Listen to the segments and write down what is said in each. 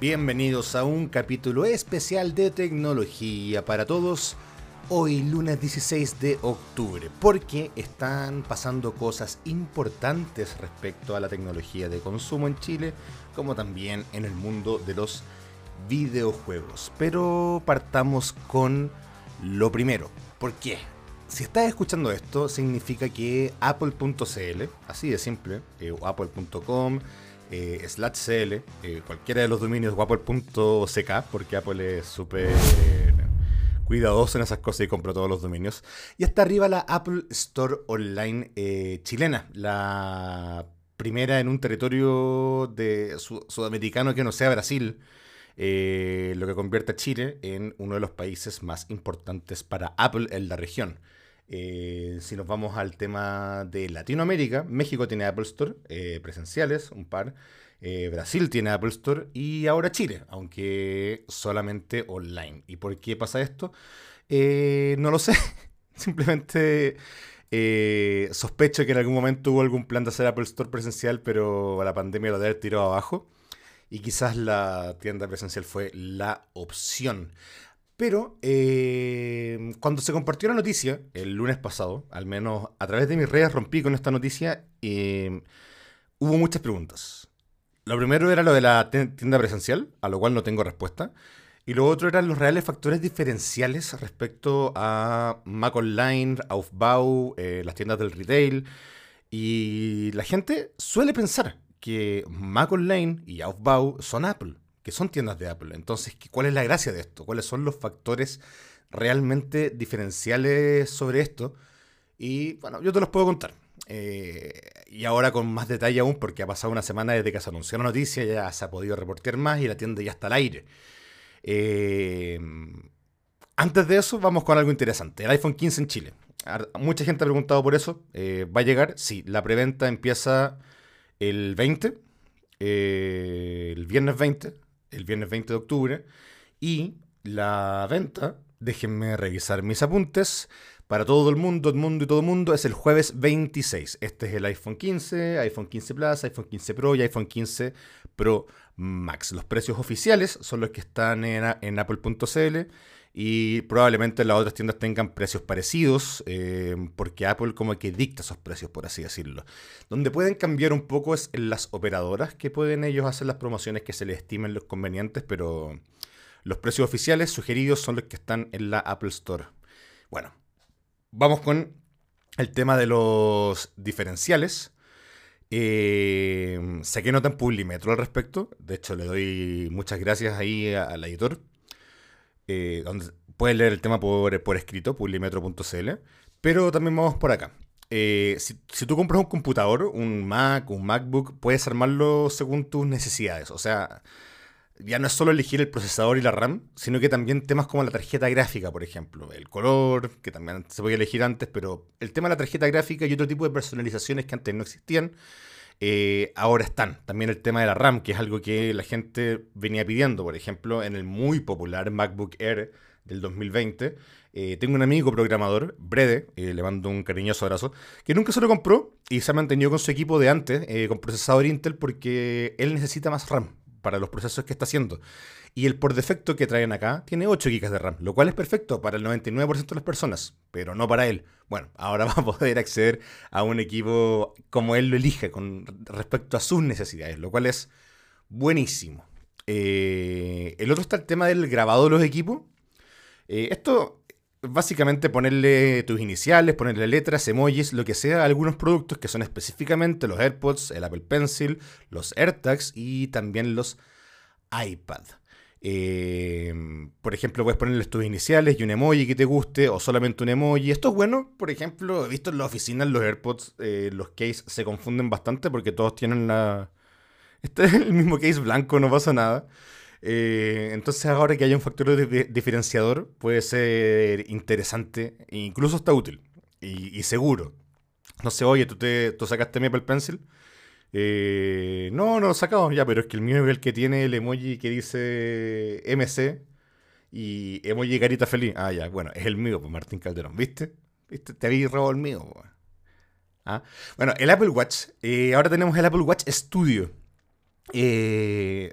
Bienvenidos a un capítulo especial de tecnología para todos. Hoy lunes 16 de octubre, porque están pasando cosas importantes respecto a la tecnología de consumo en Chile, como también en el mundo de los videojuegos. Pero partamos con lo primero. ¿Por qué? Si estás escuchando esto, significa que apple.cl, así de simple, eh, apple.com, eh, slash cl, eh, cualquiera de los dominios o porque Apple es súper cuidadoso en esas cosas y compró todos los dominios. Y está arriba la Apple Store Online eh, chilena, la primera en un territorio de sudamericano que no sea Brasil. lo que convierte a Chile en uno de los países más importantes para Apple en la región. Si nos vamos al tema de Latinoamérica, México tiene Apple Store presenciales, un par. Eh, Brasil tiene Apple Store y ahora Chile, aunque solamente online. ¿Y por qué pasa esto? Eh, no lo sé. Simplemente eh, sospecho que en algún momento hubo algún plan de hacer Apple Store presencial, pero la pandemia lo debe haber tirado abajo. Y quizás la tienda presencial fue la opción. Pero cuando se compartió la noticia el lunes pasado, al menos a través de mis redes rompí con esta noticia, hubo muchas preguntas. Lo primero era lo de la tienda presencial, a lo cual no tengo respuesta. Y lo otro eran los reales factores diferenciales respecto a Mac Online, Aufbau, eh, las tiendas del retail. Y la gente suele pensar que Mac Online y Aufbau son Apple, que son tiendas de Apple. Entonces, ¿cuál es la gracia de esto? ¿Cuáles son los factores realmente diferenciales sobre esto? Y bueno, yo te los puedo contar. Eh, y ahora con más detalle aún, porque ha pasado una semana desde que se anunció la noticia, ya se ha podido reportear más y la tienda ya está al aire. Eh, antes de eso, vamos con algo interesante. El iPhone 15 en Chile. Mucha gente ha preguntado por eso. Eh, ¿Va a llegar? Sí, la preventa empieza el 20, el viernes 20, el viernes 20 de octubre. Y la venta, déjenme revisar mis apuntes, para todo el mundo, el mundo y todo el mundo es el jueves 26. Este es el iPhone 15, iPhone 15 Plus, iPhone 15 Pro y iPhone 15 Pro Max. Los precios oficiales son los que están en, apple.cl y probablemente las otras tiendas tengan precios parecidos eh, porque Apple como que dicta esos precios, por así decirlo. Donde pueden cambiar un poco es en las operadoras que pueden ellos hacer las promociones que se les estimen los convenientes, pero los precios oficiales sugeridos son los que están en la Apple Store. Bueno, vamos con el tema de los diferenciales. Eh, saqué nota en Publimetro al respecto. De hecho, le doy muchas gracias ahí al editor. Eh, puedes leer el tema por, por escrito, publimetro.cl. Pero también vamos por acá. Eh, si, si, tú compras un computador, un Mac, un MacBook, puedes armarlo según tus necesidades. O sea, ya no es solo elegir el procesador y la RAM, sino que también temas como la tarjeta gráfica, por ejemplo, el color, que también se podía elegir antes, pero el tema de la tarjeta gráfica y otro tipo de personalizaciones que antes no existían, eh, ahora están. También el tema de la RAM, que es algo que la gente venía pidiendo, por ejemplo, en el muy popular MacBook Air del 2020. Eh, tengo un amigo programador, Brede, eh, le mando un cariñoso abrazo, que nunca se lo compró y se ha mantenido con su equipo de antes, con procesador Intel, porque él necesita más RAM para los procesos que está haciendo. Y el por defecto que traen acá tiene 8 GB de RAM, lo cual es perfecto para el 99% de las personas, pero no para él. Bueno, ahora va a poder acceder a un equipo como él lo elige con respecto a sus necesidades, lo cual es buenísimo. Eh, el otro está el tema del grabado de los equipos. Eh, esto básicamente ponerle tus iniciales, ponerle letras, emojis, lo que sea algunos productos que son específicamente los AirPods, el Apple Pencil, los AirTags y también los iPad. Eh, por ejemplo, puedes ponerles tus iniciales y un emoji que te guste o solamente un emoji. Esto es bueno, por ejemplo, he visto en la oficina los AirPods, eh, los case se confunden bastante porque todos tienen la... Este es el mismo case blanco, no pasa nada. Eh, entonces ahora que haya un factor diferenciador puede ser interesante e incluso está útil y, seguro. No sé, oye, ¿tú, te, tú sacaste mi Apple Pencil? Eh, no, no lo sacado ya, pero es que el mío es el que tiene el emoji que dice MC y emoji carita feliz. Ah, ya, bueno, es el mío, pues Martín Calderón, ¿viste? ¿Viste? Te habéis robado el mío. ¿Ah? Bueno, el Apple Watch. Eh, ahora tenemos el Apple Watch Studio. Eh,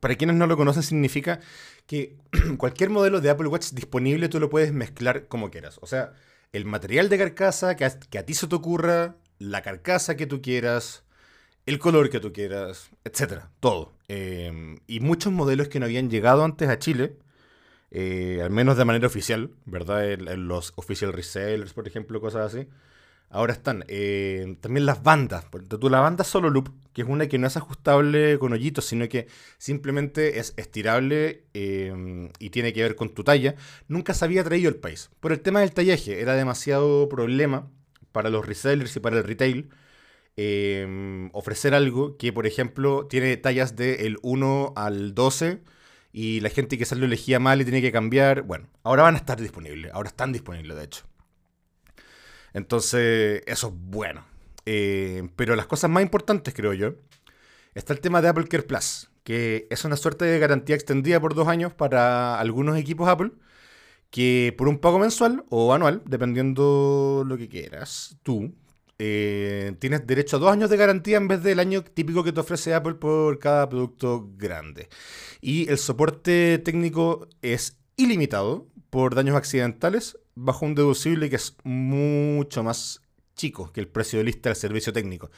para quienes no lo conocen, significa que cualquier modelo de Apple Watch disponible tú lo puedes mezclar como quieras. O sea, el material de carcasa que a, ti se te ocurra, la carcasa que tú quieras, el color que tú quieras, etcétera, todo. Em, y muchos modelos que no habían llegado antes a Chile, eh, al menos de manera oficial, ¿verdad? En, los official resellers, por ejemplo, cosas así. Ahora están eh, también las bandas. Tú la banda Solo Loop, que es una que no es ajustable con hoyitos, sino que simplemente es estirable em, y tiene que ver con tu talla, nunca se había traído el país. Por el tema del tallaje, era demasiado problema para los resellers y para el retail em, ofrecer algo que, por ejemplo, tiene tallas del 1 al 12 y la gente que salió elegía mal y tiene que cambiar. Bueno, ahora van a estar disponibles, ahora están disponibles, de hecho. Entonces, eso es bueno. Eh, pero las cosas más importantes, creo yo, está el tema de Apple Care Plus, que es una suerte de garantía extendida por dos años para algunos equipos Apple, que por un pago mensual o anual, dependiendo lo que quieras, tú eh, tienes derecho a dos años de garantía en vez del año típico que te ofrece Apple por cada producto grande. Y el soporte técnico es ilimitado por daños accidentales bajo un deducible que es mucho más chico que el precio de lista del servicio técnico.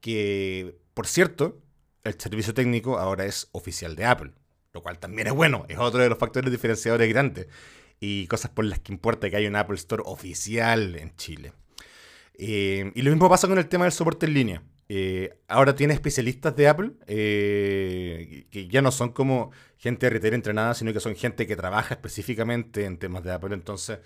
Que, por cierto, el servicio técnico ahora es oficial de Apple, lo cual también es bueno, es otro de los factores diferenciadores grandes y cosas por las que importa que haya un Apple Store oficial en Chile. Eh, y lo mismo pasa con el tema del soporte en línea. Eh, ahora tiene especialistas de Apple eh, que ya no son como gente de retail entrenada, sino que son gente que trabaja específicamente en temas de Apple. Entonces,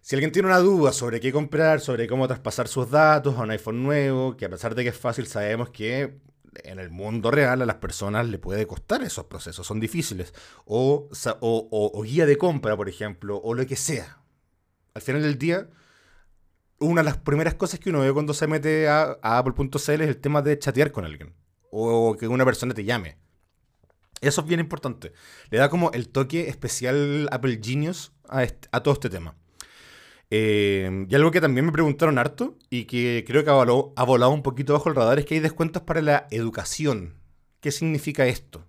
si alguien tiene una duda sobre qué comprar, sobre cómo traspasar sus datos a un iPhone nuevo, que a pesar de que es fácil, sabemos que en el mundo real a las personas le puede costar esos procesos, son difíciles. O, o, guía de compra, por ejemplo, o lo que sea. Al final del día, una de las primeras cosas que uno ve cuando se mete a, Apple.cl es el tema de chatear con alguien. O que una persona te llame. Eso es bien importante. Le da como el toque especial Apple Genius a, todo este tema. Eh, y algo que también me preguntaron harto y que creo que ha volado, ha volado un poquito bajo el radar es que hay descuentos para la educación. ¿Qué significa esto?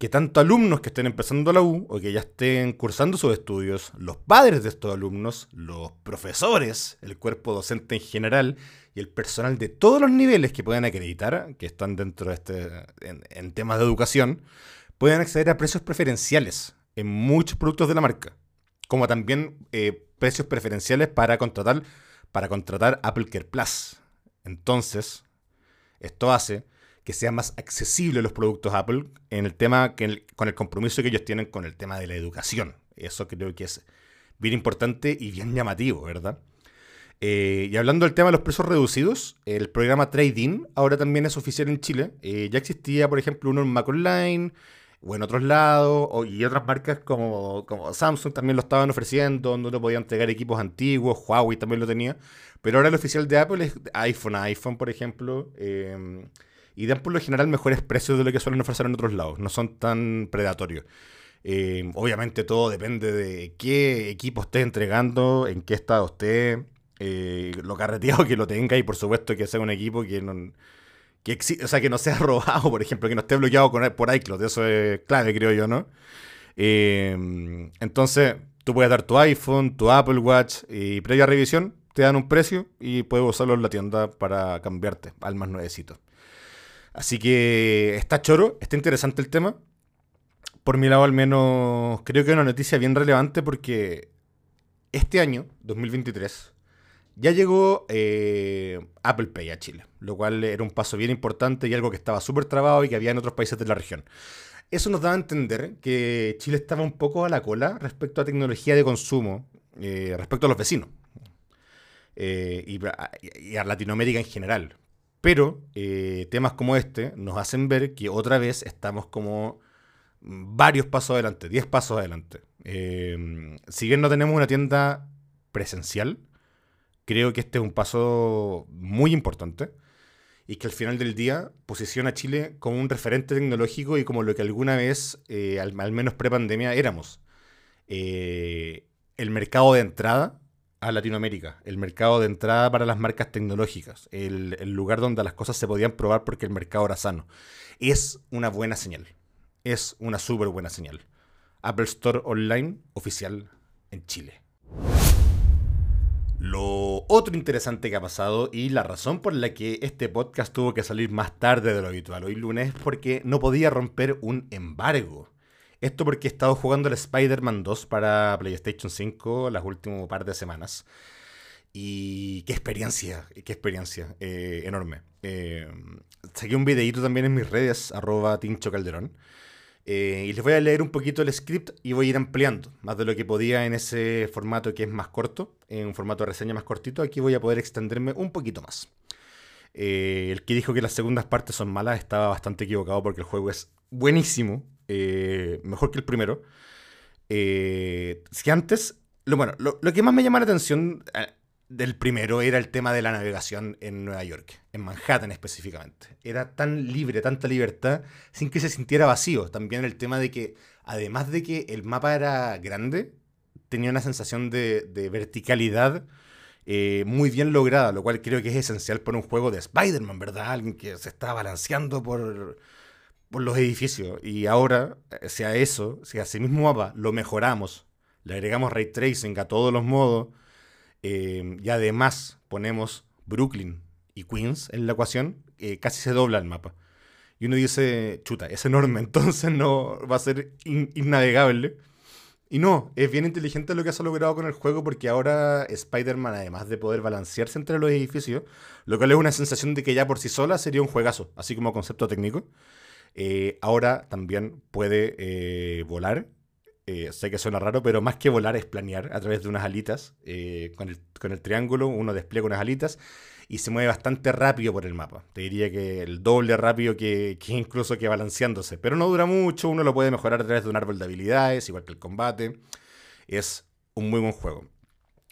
Que tanto alumnos que estén empezando la U o que ya estén cursando sus estudios, los padres de estos alumnos, los profesores, el cuerpo docente en general y el personal de todos los niveles que puedan acreditar, que están dentro de este, en, temas de educación, pueden acceder a precios preferenciales en muchos productos de la marca. Como también eh, precios preferenciales para contratar, para contratar Apple Care Plus. Entonces, esto hace que sea más accesible los productos Apple en el tema que con el compromiso que ellos tienen con el tema de la educación. Eso creo que es bien importante y bien llamativo, ¿verdad? Eh, y hablando del tema de los precios reducidos, el programa Trading ahora también es oficial en Chile. Eh, ya existía, por ejemplo, uno en Mac Online, o en otros lados, y otras marcas como, como Samsung también lo estaban ofreciendo, donde uno podía entregar equipos antiguos, Huawei también lo tenía, pero ahora el oficial de Apple es iPhone a iPhone, por ejemplo, em, y dan por lo general mejores precios de lo que suelen ofrecer en otros lados, no son tan predatorios. Em, obviamente todo depende de qué equipo esté entregando, en qué estado esté, eh, lo carreteado que lo tenga y por supuesto que sea un equipo que no que o sea, que no sea robado, por ejemplo, que no esté bloqueado por iCloud, eso es clave, creo yo, ¿no? Em, entonces, tú puedes dar tu iPhone, tu Apple Watch y previa revisión te dan un precio y puedes usarlo en la tienda para cambiarte al más nuevecito. Así que está choro, está interesante el tema. Por mi lado, al menos, creo que es una noticia bien relevante porque este año, 2023, ya llegó eh, Apple Pay a Chile, lo cual era un paso bien importante y algo que estaba súper trabado y que había en otros países de la región. Eso nos da a entender que Chile estaba un poco a la cola respecto a tecnología de consumo, eh, respecto a los vecinos eh, y, a Latinoamérica en general. Pero temas como este nos hacen ver que otra vez estamos como varios pasos adelante, 10 pasos adelante. si bien no tenemos una tienda presencial, creo que este es un paso muy importante y que al final del día posiciona a Chile como un referente tecnológico y como lo que alguna vez, eh, al, menos pre-pandemia, éramos. Eh, el mercado de entrada a Latinoamérica, el mercado de entrada para las marcas tecnológicas, el, lugar donde las cosas se podían probar porque el mercado era sano. Es una buena señal. es una súper buena señal. Apple Store Online oficial en Chile. Lo otro interesante que ha pasado y la razón por la que este podcast tuvo que salir más tarde de lo habitual hoy lunes es porque no podía romper un embargo. Esto porque he estado jugando el Spider-Man 2 para PlayStation 5 las últimas par de semanas. Y qué experiencia, qué experiencia eh, enorme. Eh, saqué un videito también en mis redes, arroba Tincho Calderón. Eh, y les voy a leer un poquito el script y voy a ir ampliando, más de lo que podía en ese formato que es más corto, en un formato de reseña más cortito, aquí voy a poder extenderme un poquito más. Eh, el que dijo que las segundas partes son malas estaba bastante equivocado porque el juego es buenísimo, eh, mejor que el primero. si antes, lo, bueno, lo, lo, que más me llama la atención del primero era el tema de la navegación en Nueva York, en Manhattan específicamente. Era tan libre, tanta libertad, sin que se sintiera vacío. También el tema de que, además de que el mapa era grande, tenía una sensación de, verticalidad eh, muy bien lograda, lo cual creo que es esencial para un juego de Spider-Man, ¿verdad? Alguien que se está balanceando por, por los edificios. Y ahora, eh, sea eso, si a ese mismo mapa lo mejoramos, le agregamos ray tracing a todos los modos, eh, y además ponemos Brooklyn y Queens en la ecuación, casi se dobla el mapa. Y uno dice, chuta, es enorme, entonces no va a ser innavegable. Y no, es bien inteligente lo que se ha logrado con el juego porque ahora Spider-Man, además de poder balancearse entre los edificios, lo cual es una sensación de que ya por sí sola sería un juegazo, así como concepto técnico, eh, ahora también puede volar eh, sé que suena raro, pero más que volar es planear a través de unas alitas. Eh, con, el, triángulo uno despliega unas alitas y se mueve bastante rápido por el mapa. Te diría que el doble rápido que, incluso que balanceándose. Pero no dura mucho, uno lo puede mejorar a través de un árbol de habilidades, igual que el combate. Es un muy buen juego.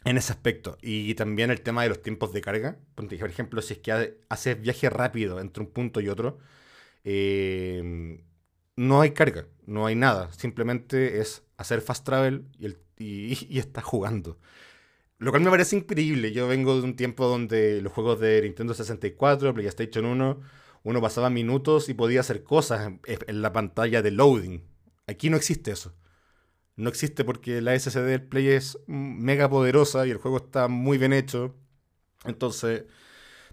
En ese aspecto. Y también el tema de los tiempos de carga. Por ejemplo, si es que haces viaje rápido entre un punto y otro, eh, no hay carga, no hay nada. Simplemente es hacer fast travel y, y, está jugando. Lo cual me parece increíble. Yo vengo de un tiempo donde los juegos de Nintendo 64, PlayStation 1, uno pasaba minutos y podía hacer cosas en, la pantalla de loading. Aquí no existe eso. No existe porque la SSD del Play es mega poderosa y el juego está muy bien hecho. Entonces,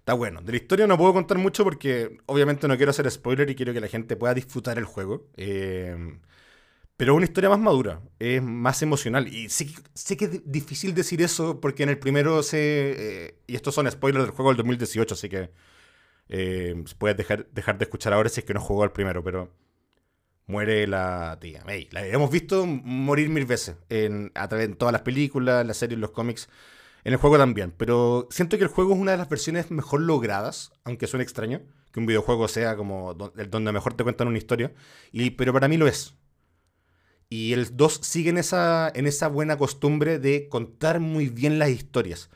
está bueno. De la historia no puedo contar mucho porque obviamente no quiero hacer spoiler y quiero que la gente pueda disfrutar el juego. Eh, pero es una historia más madura, es más emocional. Y sé, sé que es difícil decir eso porque en el primero se... Eh, y estos son spoilers del juego del 2018, así que eh, puedes dejar, dejar de escuchar ahora si es que no jugó el primero, pero muere la tía. La hemos visto morir mil veces en, a través de todas las películas, las series, los cómics, en el juego también. Pero siento que el juego es una de las versiones mejor logradas, aunque suene extraño, que un videojuego sea como donde mejor te cuentan una historia. Y, pero para mí lo es. Y el 2 sigue esa, en esa buena costumbre de contar muy bien las historias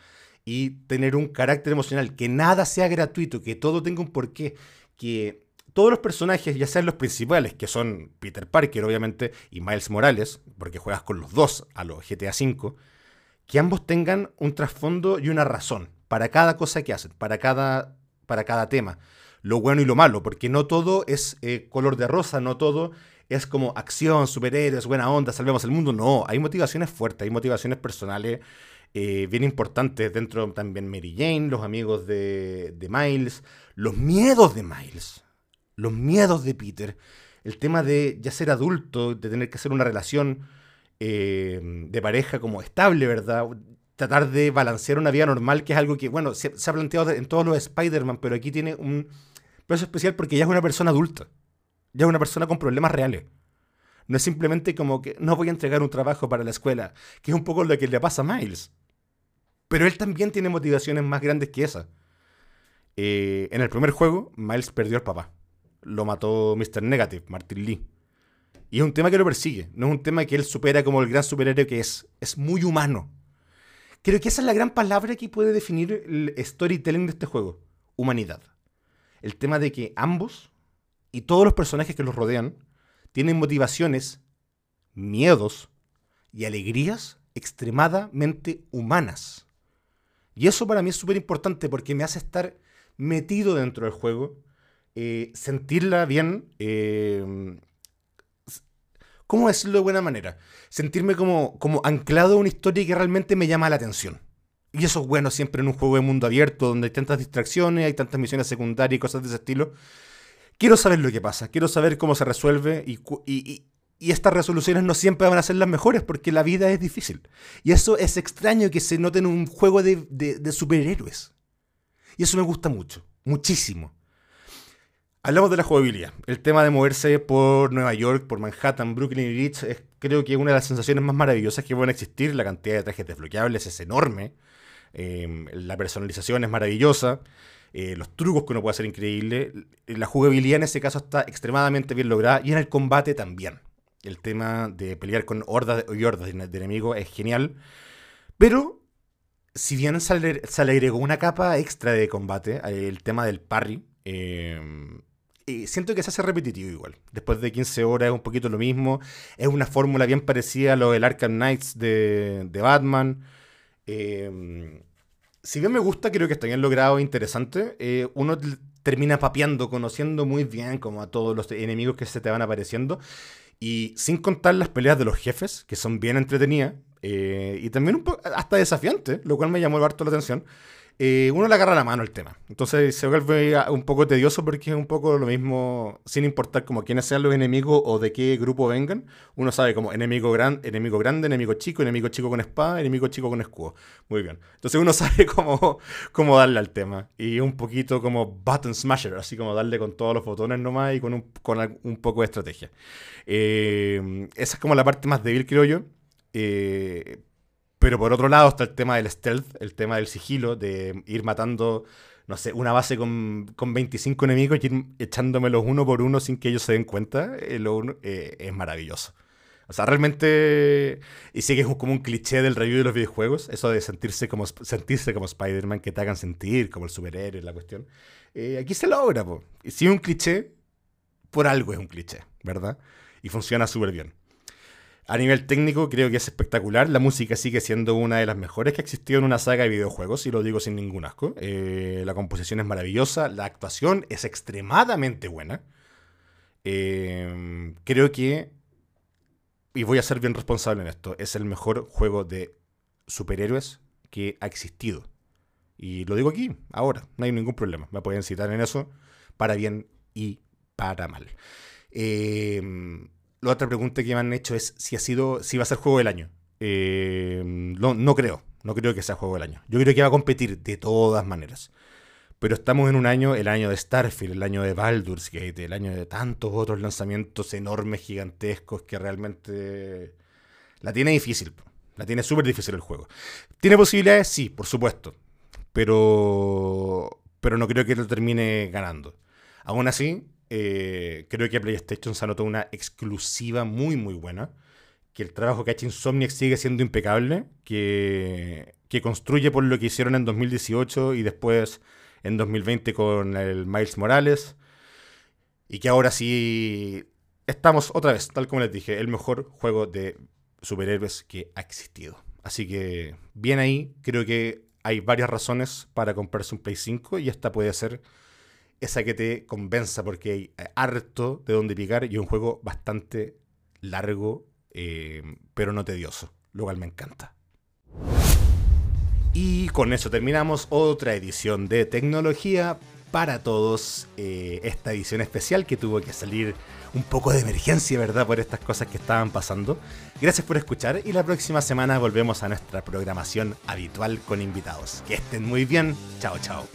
y tener un carácter emocional, que nada sea gratuito, que todo tenga un porqué, que todos los personajes, ya sean los principales, que son Peter Parker obviamente y Miles Morales, porque juegas con los dos a los GTA V, que ambos tengan un trasfondo y una razón para cada cosa que hacen, para cada, para cada tema, lo bueno y lo malo, porque no todo es eh, color de rosa, no todo es como acción, superhéroes, buena onda, salvemos el mundo. No, hay motivaciones fuertes, hay motivaciones personales eh, bien importantes dentro también Mary Jane, los amigos de, Miles, los miedos de Miles, los miedos de Peter, el tema de ya ser adulto, de tener que hacer una relación eh, de pareja como estable, ¿verdad? Tratar de balancear una vida normal, que es algo que, bueno, se, ha planteado en todos los Spider-Man, pero aquí tiene un peso especial porque ya es una persona adulta. Ya es una persona con problemas reales. No es simplemente como que no voy a entregar un trabajo para la escuela, que es un poco lo que le pasa a Miles. Pero él también tiene motivaciones más grandes que esa. Eh, en el primer juego, Miles perdió al papá. Lo mató Mr. Negative, Martin Lee. Y es un tema que lo persigue. No es un tema que él supera como el gran superhéroe que es. Es muy humano. Creo que esa es la gran palabra que puede definir el storytelling de este juego. Humanidad. El tema de que ambos y todos los personajes que los rodean tienen motivaciones, miedos y alegrías extremadamente humanas. Y eso para mí es súper importante porque me hace estar metido dentro del juego, eh, sentirla bien, eh, ¿cómo decirlo de buena manera? Sentirme como, como anclado a una historia que realmente me llama la atención. Y eso es bueno siempre en un juego de mundo abierto, donde hay tantas distracciones, hay tantas misiones secundarias y cosas de ese estilo. Quiero saber lo que pasa, quiero saber cómo se resuelve y, y, y estas resoluciones no siempre van a ser las mejores porque la vida es difícil. Y eso es extraño que se note en un juego de, de, superhéroes. Y eso me gusta mucho, muchísimo. Hablamos de la jugabilidad. El tema de moverse por Nueva York, por Manhattan, Brooklyn y Beach es creo que una de las sensaciones más maravillosas que pueden existir. La cantidad de trajes desbloqueables es enorme. Em, la personalización es maravillosa. Eh, los trucos que uno puede hacer increíble. La jugabilidad en ese caso está extremadamente bien lograda. Y en el combate también el tema de pelear con hordas y hordas de, enemigos es genial. Pero, si bien se le, agregó una capa extra de combate, el tema del parry, siento que se hace repetitivo igual. Después de 15 horas es un poquito lo mismo. Es una fórmula bien parecida a lo del Arkham Knights de, Batman. Em, si bien me gusta, creo que está bien logrado interesante. Eh, uno termina papeando, conociendo muy bien como a todos los enemigos que se te van apareciendo. Y sin contar las peleas de los jefes, que son bien entretenidas, eh, y también un hasta desafiantes, lo cual me llamó harto la atención. Eh, uno le agarra la mano el tema. Entonces se vuelve un poco tedioso porque es un poco lo mismo, sin importar como quiénes sean los enemigos o de qué grupo vengan. Uno sabe como enemigo, gran, enemigo grande, enemigo chico, enemigo chico con espada, enemigo chico con escudo. Muy bien. Entonces uno sabe cómo, cómo darle al tema. Y un poquito como button smasher, así como darle con todos los botones nomás y con un, con un poco de estrategia. Eh, esa es como la parte más débil, creo yo. Eh, pero por otro lado está el tema del stealth, el tema del sigilo, de ir matando, no sé, una base con, con 25 enemigos y ir echándomelos uno por uno sin que ellos se den cuenta, eh, eh, es maravilloso. O sea, realmente, y sí que es como un cliché del review de los videojuegos, eso de sentirse como, sentirse como Spider-Man, que te hagan sentir como el superhéroe, la cuestión. Eh, aquí se logra, po. Y si es un cliché, por algo es un cliché, ¿verdad? Y funciona súper bien. A nivel técnico creo que es espectacular. La música sigue siendo una de las mejores que ha existido en una saga de videojuegos, y lo digo sin ningún asco. Eh, la composición es maravillosa, la actuación es extremadamente buena. Eh, creo que, y voy a ser bien responsable en esto, es el mejor juego de superhéroes que ha existido. Y lo digo aquí, ahora, no hay ningún problema. Me pueden citar en eso, para bien y para mal. Eh, la otra pregunta que me han hecho es si ha sido, si va a ser juego del año. Eh, no, creo, no creo que sea juego del año. Yo creo que va a competir de todas maneras. Pero estamos en un año, el año de Starfield, el año de Baldur's Gate, el año de tantos otros lanzamientos enormes, gigantescos, que realmente la tiene difícil. La tiene súper difícil el juego. ¿Tiene posibilidades? Sí, por supuesto. Pero, pero no creo que lo termine ganando. Aún así, eh, creo que PlayStation se anotó una exclusiva muy, muy buena. Que el trabajo que ha hecho Insomniac sigue siendo impecable. Que, que construye por lo que hicieron en 2018 y después en 2020 con el Miles Morales. Y que ahora sí estamos otra vez, tal como les dije, el mejor juego de superhéroes que ha existido. Así que bien ahí, creo que hay varias razones para comprarse un Play 5 y esta puede ser esa que te convenza porque hay eh, harto de donde picar y un juego bastante largo, eh, pero no tedioso, lo cual me encanta. Y con eso terminamos otra edición de tecnología para todos. Eh, esta edición especial que tuvo que salir un poco de emergencia, ¿verdad? Por estas cosas que estaban pasando. Gracias por escuchar y la próxima semana volvemos a nuestra programación habitual con invitados. Que estén muy bien. Chao, chao.